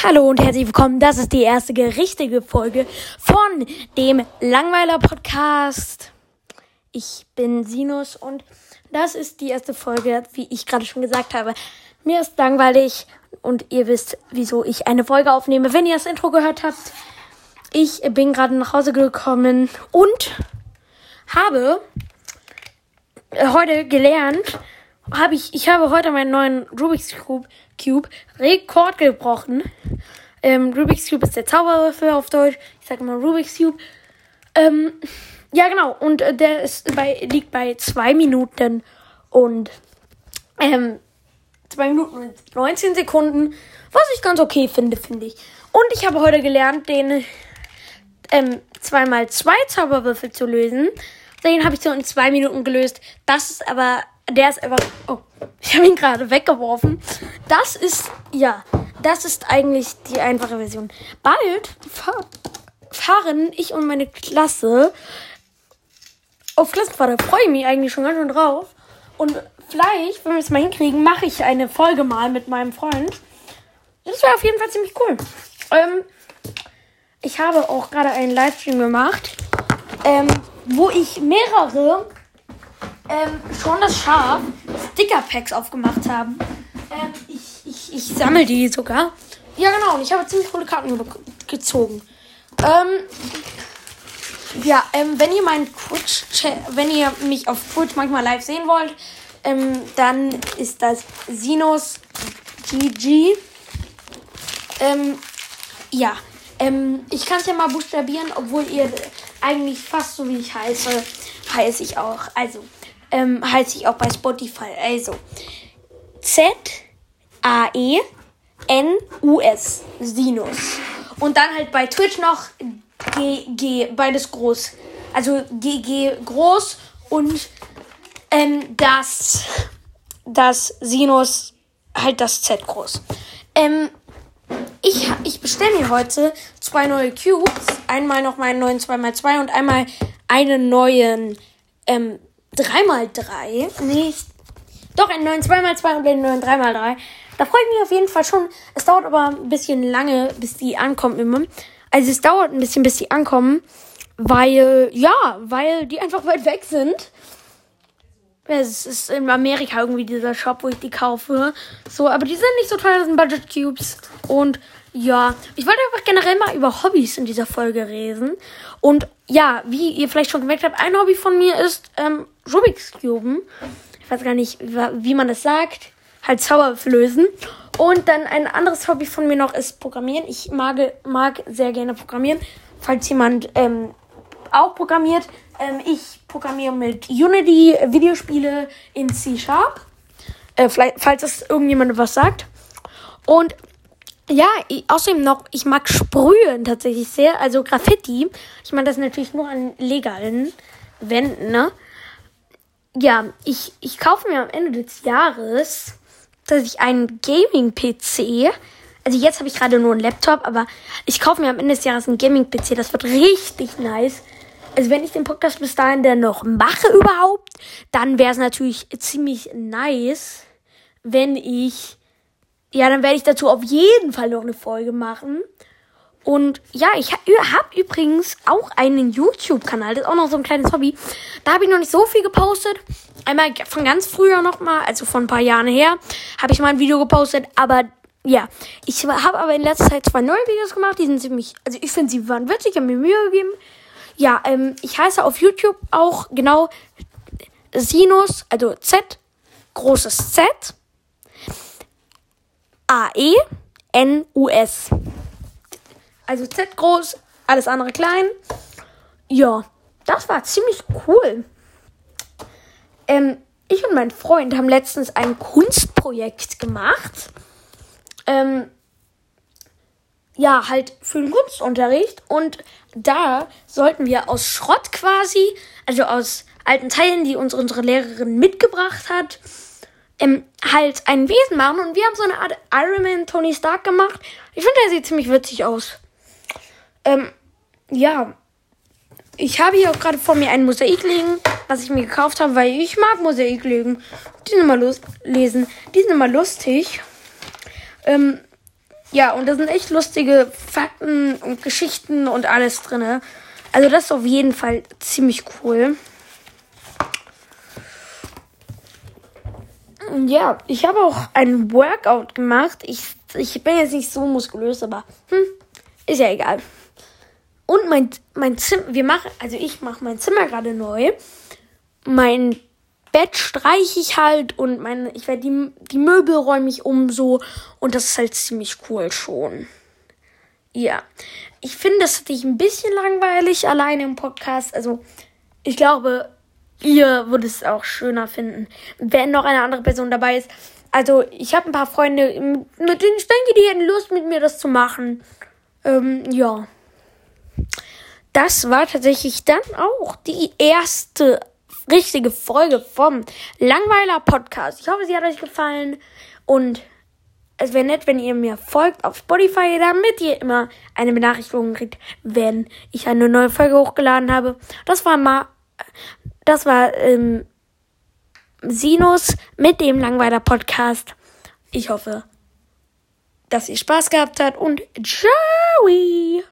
Hallo und herzlich willkommen. Das ist die erste richtige Folge von dem Langweiler Podcast. Ich bin Sinus und das ist die erste Folge, wie ich gerade schon gesagt habe. Mir ist langweilig und ihr wisst, wieso ich eine Folge aufnehme, wenn ihr das Intro gehört habt. Ich bin gerade nach Hause gekommen und habe heute gelernt, habe ich, ich habe heute meinen neuen Rubik's Cube, Cube Rekord gebrochen. Ähm, Rubik's Cube ist der Zauberwürfel auf Deutsch. Ich sage immer Rubik's Cube. Ähm, ja, genau. Und äh, der ist bei, liegt bei 2 Minuten und ähm, 2 Minuten und 19 Sekunden. Was ich ganz okay finde, finde ich. Und ich habe heute gelernt, den ähm, 2x2 Zauberwürfel zu lösen. Den habe ich so in 2 Minuten gelöst. Das ist aber der ist einfach. Oh, ich habe ihn gerade weggeworfen. Das ist, ja, das ist eigentlich die einfache Version. Bald fahr, fahren ich und meine Klasse auf Klassenfahrt. Da freue ich mich eigentlich schon ganz schön drauf. Und vielleicht, wenn wir es mal hinkriegen, mache ich eine Folge mal mit meinem Freund. Das wäre auf jeden Fall ziemlich cool. Ähm, ich habe auch gerade einen Livestream gemacht, ähm, wo ich mehrere ähm, schon das Schaf Sticker-Packs aufgemacht haben. Ähm, ich, ich, ich sammle die sogar. Ja, genau. Und ich habe ziemlich coole Karten gezogen. Ähm, ja, ähm, wenn ihr meinen Twitch, wenn ihr mich auf Twitch manchmal live sehen wollt, ähm, dann ist das Sinus GG. Ähm, ja, ähm, ich kann es ja mal buchstabieren, obwohl ihr eigentlich fast so wie ich heiße, heiße ich auch. Also, ähm, heiße ich auch bei Spotify. Also Z-A-E-N-U-S. Sinus. Und dann halt bei Twitch noch G-G, beides groß. Also G-G groß und ähm, das, das Sinus halt das Z groß. Ähm, ich, ich bestelle mir heute zwei neue Cubes. Einmal noch meinen neuen 2x2 und einmal einen neuen ähm, 3x3. Nicht. Doch, einen neuen 2x2 und einen neuen 3x3. Da freue ich mich auf jeden Fall schon. Es dauert aber ein bisschen lange, bis die ankommen immer. Also es dauert ein bisschen, bis die ankommen. Weil, ja, weil die einfach weit weg sind. Es ist in Amerika irgendwie dieser Shop, wo ich die kaufe. So, aber die sind nicht so teuer, das sind Budget Cubes. Und ja, ich wollte einfach generell mal über Hobbys in dieser Folge reden. Und ja, wie ihr vielleicht schon gemerkt habt, ein Hobby von mir ist ähm, Rubik's Cuben. Ich weiß gar nicht, wie man das sagt. Halt Zauber lösen. Und dann ein anderes Hobby von mir noch ist Programmieren. Ich mag, mag sehr gerne programmieren. Falls jemand ähm, auch programmiert. Ähm, ich programmiere mit Unity Videospiele in C-Sharp. Äh, falls das irgendjemand was sagt. Und ja, ich, außerdem noch, ich mag Sprühen tatsächlich sehr. Also Graffiti. Ich meine das natürlich nur an legalen Wänden, ne? Ja, ich, ich kaufe mir am Ende des Jahres dass ich einen Gaming-PC. Also jetzt habe ich gerade nur einen Laptop, aber ich kaufe mir am Ende des Jahres einen Gaming-PC. Das wird richtig nice. Also wenn ich den Podcast bis dahin dann noch mache überhaupt, dann wäre es natürlich ziemlich nice, wenn ich ja, dann werde ich dazu auf jeden Fall noch eine Folge machen. Und ja, ich habe übrigens auch einen YouTube-Kanal. Das ist auch noch so ein kleines Hobby. Da habe ich noch nicht so viel gepostet. Einmal von ganz früher noch mal, also von ein paar Jahren her, habe ich mal ein Video gepostet. Aber ja, ich habe aber in letzter Zeit zwei neue Videos gemacht. Die sind ziemlich, also ich finde, sie waren witzig, haben mir Mühe gegeben. Ja, ähm, ich heiße auf YouTube auch genau Sinus, also Z, großes Z A-E-N-U-S. Also Z groß, alles andere klein. Ja, das war ziemlich cool. Ähm, ich und mein Freund haben letztens ein Kunstprojekt gemacht. Ähm, ja, halt für den Kunstunterricht. Und da sollten wir aus Schrott quasi, also aus alten Teilen, die uns unsere Lehrerin mitgebracht hat, ähm, halt ein Wesen machen. Und wir haben so eine Art Iron Man Tony Stark gemacht. Ich finde, der sieht ziemlich witzig aus. Ähm, ja. Ich habe hier gerade vor mir ein Mosaik liegen, was ich mir gekauft habe, weil ich mag Mosaik legen. Die sind immer lesen. Die sind immer lustig. Ähm, Ja, und da sind echt lustige Fakten und Geschichten und alles drin. Also das ist auf jeden Fall ziemlich cool. Ja, ich habe auch ein Workout gemacht. Ich, ich bin jetzt nicht so muskulös, aber hm, ist ja egal. Mein, mein Zimmer, wir machen, also ich mache mein Zimmer gerade neu. Mein Bett streiche ich halt und meine, ich werde die, die Möbel räume ich um so und das ist halt ziemlich cool schon. Ja. Ich finde, das hatte ich ein bisschen langweilig alleine im Podcast. Also, ich glaube, ihr würdet es auch schöner finden, wenn noch eine andere Person dabei ist. Also, ich habe ein paar Freunde, mit denen ich denke, die hätten Lust, mit mir das zu machen. Ähm, ja. Das war tatsächlich dann auch die erste richtige Folge vom Langweiler Podcast. Ich hoffe, sie hat euch gefallen und es wäre nett, wenn ihr mir folgt auf Spotify, damit ihr immer eine Benachrichtigung kriegt, wenn ich eine neue Folge hochgeladen habe. Das war mal, das war ähm, Sinus mit dem Langweiler Podcast. Ich hoffe, dass ihr Spaß gehabt habt und ciao!